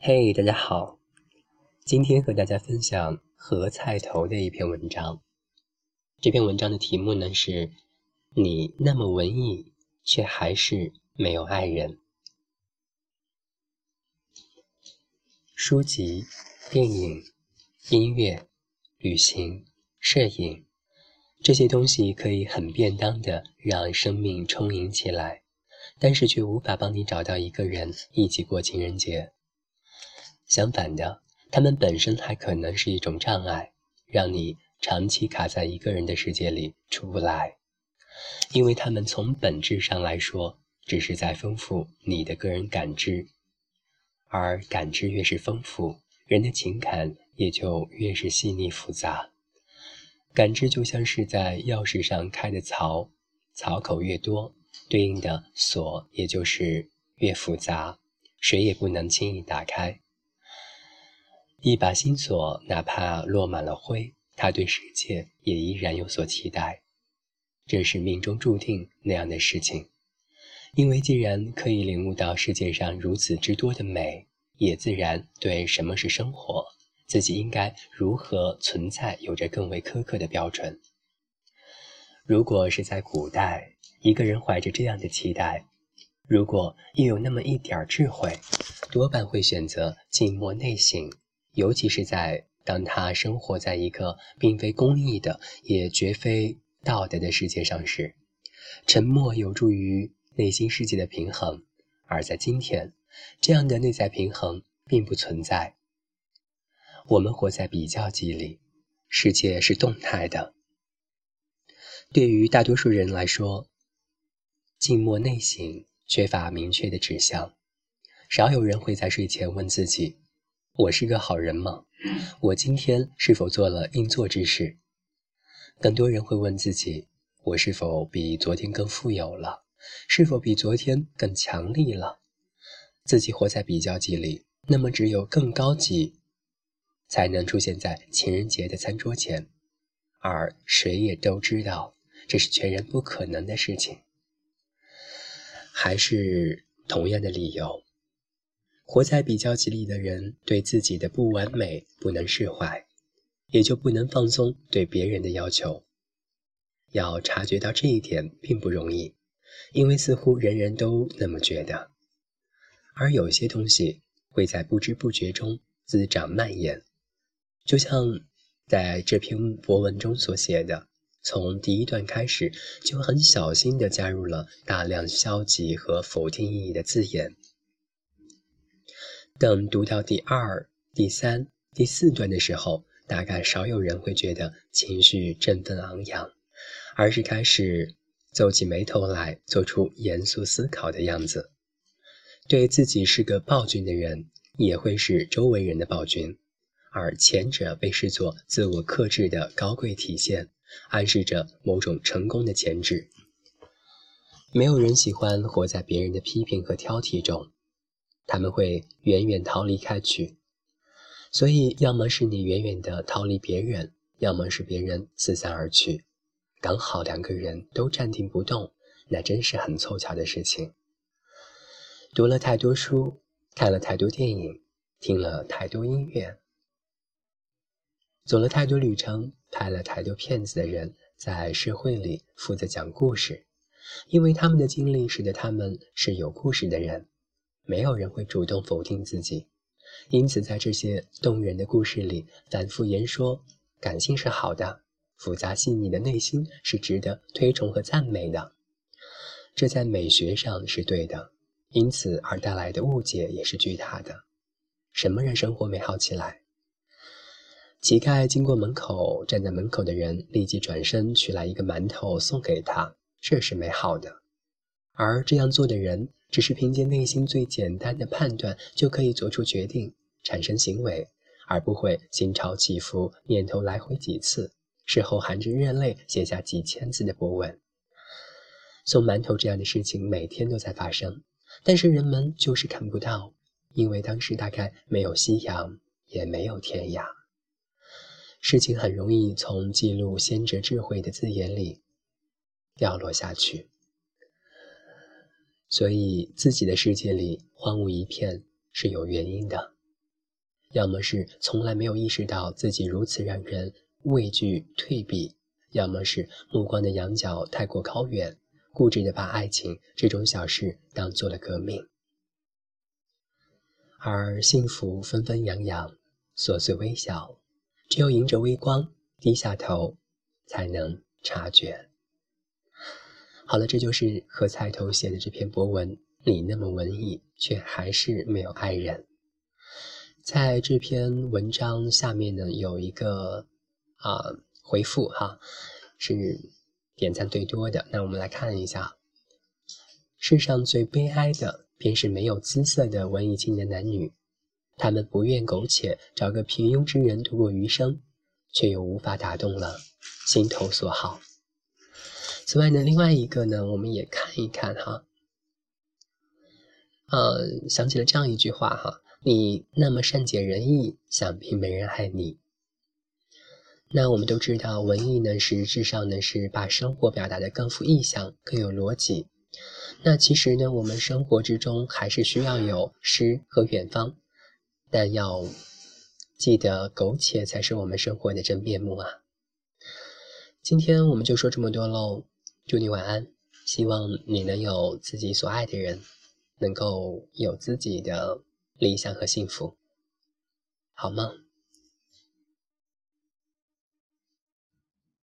嘿，大家好，今天和大家分享何菜头的一篇文章。这篇文章的题目呢是“你那么文艺，却还是没有爱人”。书籍、电影、音乐、旅行、摄影，这些东西可以很便当的让生命充盈起来。但是却无法帮你找到一个人一起过情人节。相反的，他们本身还可能是一种障碍，让你长期卡在一个人的世界里出不来。因为他们从本质上来说，只是在丰富你的个人感知，而感知越是丰富，人的情感也就越是细腻复杂。感知就像是在钥匙上开的槽，槽口越多。对应的锁，也就是越复杂，谁也不能轻易打开。一把新锁，哪怕落满了灰，它对世界也依然有所期待。这是命中注定那样的事情。因为既然可以领悟到世界上如此之多的美，也自然对什么是生活，自己应该如何存在，有着更为苛刻的标准。如果是在古代，一个人怀着这样的期待，如果又有那么一点智慧，多半会选择静默内省。尤其是在当他生活在一个并非公义的，也绝非道德的世界上时，沉默有助于内心世界的平衡。而在今天，这样的内在平衡并不存在。我们活在比较级里，世界是动态的。对于大多数人来说，静默内省缺乏明确的指向，少有人会在睡前问自己：“我是个好人吗？我今天是否做了应做之事？”更多人会问自己：“我是否比昨天更富有了？是否比昨天更强力了？”自己活在比较级里，那么只有更高级，才能出现在情人节的餐桌前，而谁也都知道。这是全然不可能的事情，还是同样的理由，活在比较级里的人对自己的不完美不能释怀，也就不能放松对别人的要求。要察觉到这一点并不容易，因为似乎人人都那么觉得，而有些东西会在不知不觉中滋长蔓延，就像在这篇博文中所写的。从第一段开始，就很小心地加入了大量消极和否定意义的字眼。等读到第二、第三、第四段的时候，大概少有人会觉得情绪振奋昂扬，而是开始皱起眉头来，做出严肃思考的样子。对自己是个暴君的人，也会是周围人的暴君，而前者被视作自我克制的高贵体现。暗示着某种成功的潜质。没有人喜欢活在别人的批评和挑剔中，他们会远远逃离开去。所以，要么是你远远的逃离别人，要么是别人四散而去。刚好两个人都站定不动，那真是很凑巧的事情。读了太多书，看了太多电影，听了太多音乐。走了太多旅程，拍了太多片子的人，在社会里负责讲故事，因为他们的经历使得他们是有故事的人。没有人会主动否定自己，因此在这些动人的故事里反复言说：感性是好的，复杂细腻的内心是值得推崇和赞美的。这在美学上是对的，因此而带来的误解也是巨大的。什么让生活美好起来？乞丐经过门口，站在门口的人立即转身取来一个馒头送给他，这是美好的。而这样做的人，只是凭借内心最简单的判断就可以做出决定、产生行为，而不会心潮起伏、念头来回几次，事后含着热泪写下几千字的博文。送馒头这样的事情每天都在发生，但是人们就是看不到，因为当时大概没有夕阳，也没有天涯。事情很容易从记录先哲智慧的字眼里掉落下去，所以自己的世界里荒芜一片是有原因的。要么是从来没有意识到自己如此让人畏惧退避，要么是目光的仰角太过高远，固执的把爱情这种小事当做了革命。而幸福纷纷扬扬，琐碎微小，只有迎着微光低下头，才能察觉。好了，这就是何菜头写的这篇博文。你那么文艺，却还是没有爱人。在这篇文章下面呢，有一个啊回复哈，是点赞最多的。那我们来看一下，世上最悲哀的，便是没有姿色的文艺青年男女，他们不愿苟且，找个平庸之人度过余生，却又无法打动了心头所好。此外呢，另外一个呢，我们也看一看哈。呃，想起了这样一句话哈，你那么善解人意，想必没人爱你。那我们都知道，文艺呢，实质上呢是把生活表达的更富意象，更有逻辑。那其实呢，我们生活之中还是需要有诗和远方，但要记得苟且才是我们生活的真面目啊。今天我们就说这么多喽，祝你晚安，希望你能有自己所爱的人。能够有自己的理想和幸福，好吗？